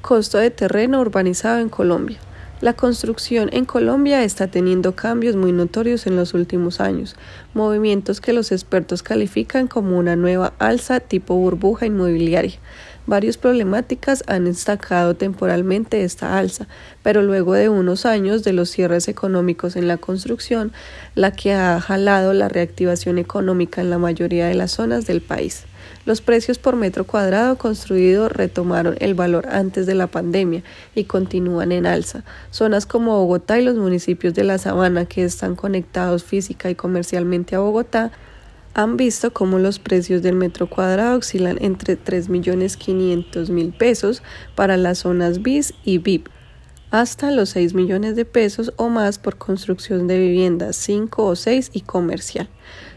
Costo de terreno urbanizado en Colombia. La construcción en Colombia está teniendo cambios muy notorios en los últimos años, movimientos que los expertos califican como una nueva alza tipo burbuja inmobiliaria. Varias problemáticas han destacado temporalmente esta alza, pero luego de unos años de los cierres económicos en la construcción, la que ha jalado la reactivación económica en la mayoría de las zonas del país. Los precios por metro cuadrado construido retomaron el valor antes de la pandemia y continúan en alza. Zonas como Bogotá y los municipios de la Sabana, que están conectados física y comercialmente a Bogotá, han visto cómo los precios del metro cuadrado oscilan entre 3.500.000 pesos para las zonas BIS y VIP hasta los 6 millones de pesos o más por construcción de viviendas 5 o 6 y comercial.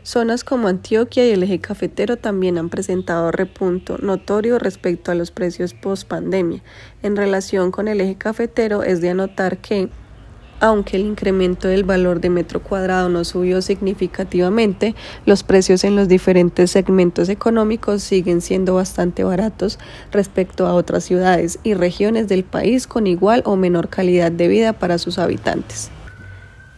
Zonas como Antioquia y el eje cafetero también han presentado repunto notorio respecto a los precios post pandemia. En relación con el eje cafetero es de anotar que aunque el incremento del valor de metro cuadrado no subió significativamente, los precios en los diferentes segmentos económicos siguen siendo bastante baratos respecto a otras ciudades y regiones del país con igual o menor calidad de vida para sus habitantes.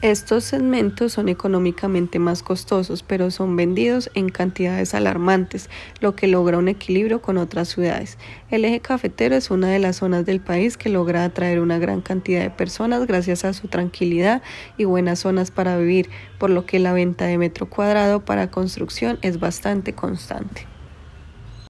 Estos segmentos son económicamente más costosos, pero son vendidos en cantidades alarmantes, lo que logra un equilibrio con otras ciudades. El eje cafetero es una de las zonas del país que logra atraer una gran cantidad de personas gracias a su tranquilidad y buenas zonas para vivir, por lo que la venta de metro cuadrado para construcción es bastante constante.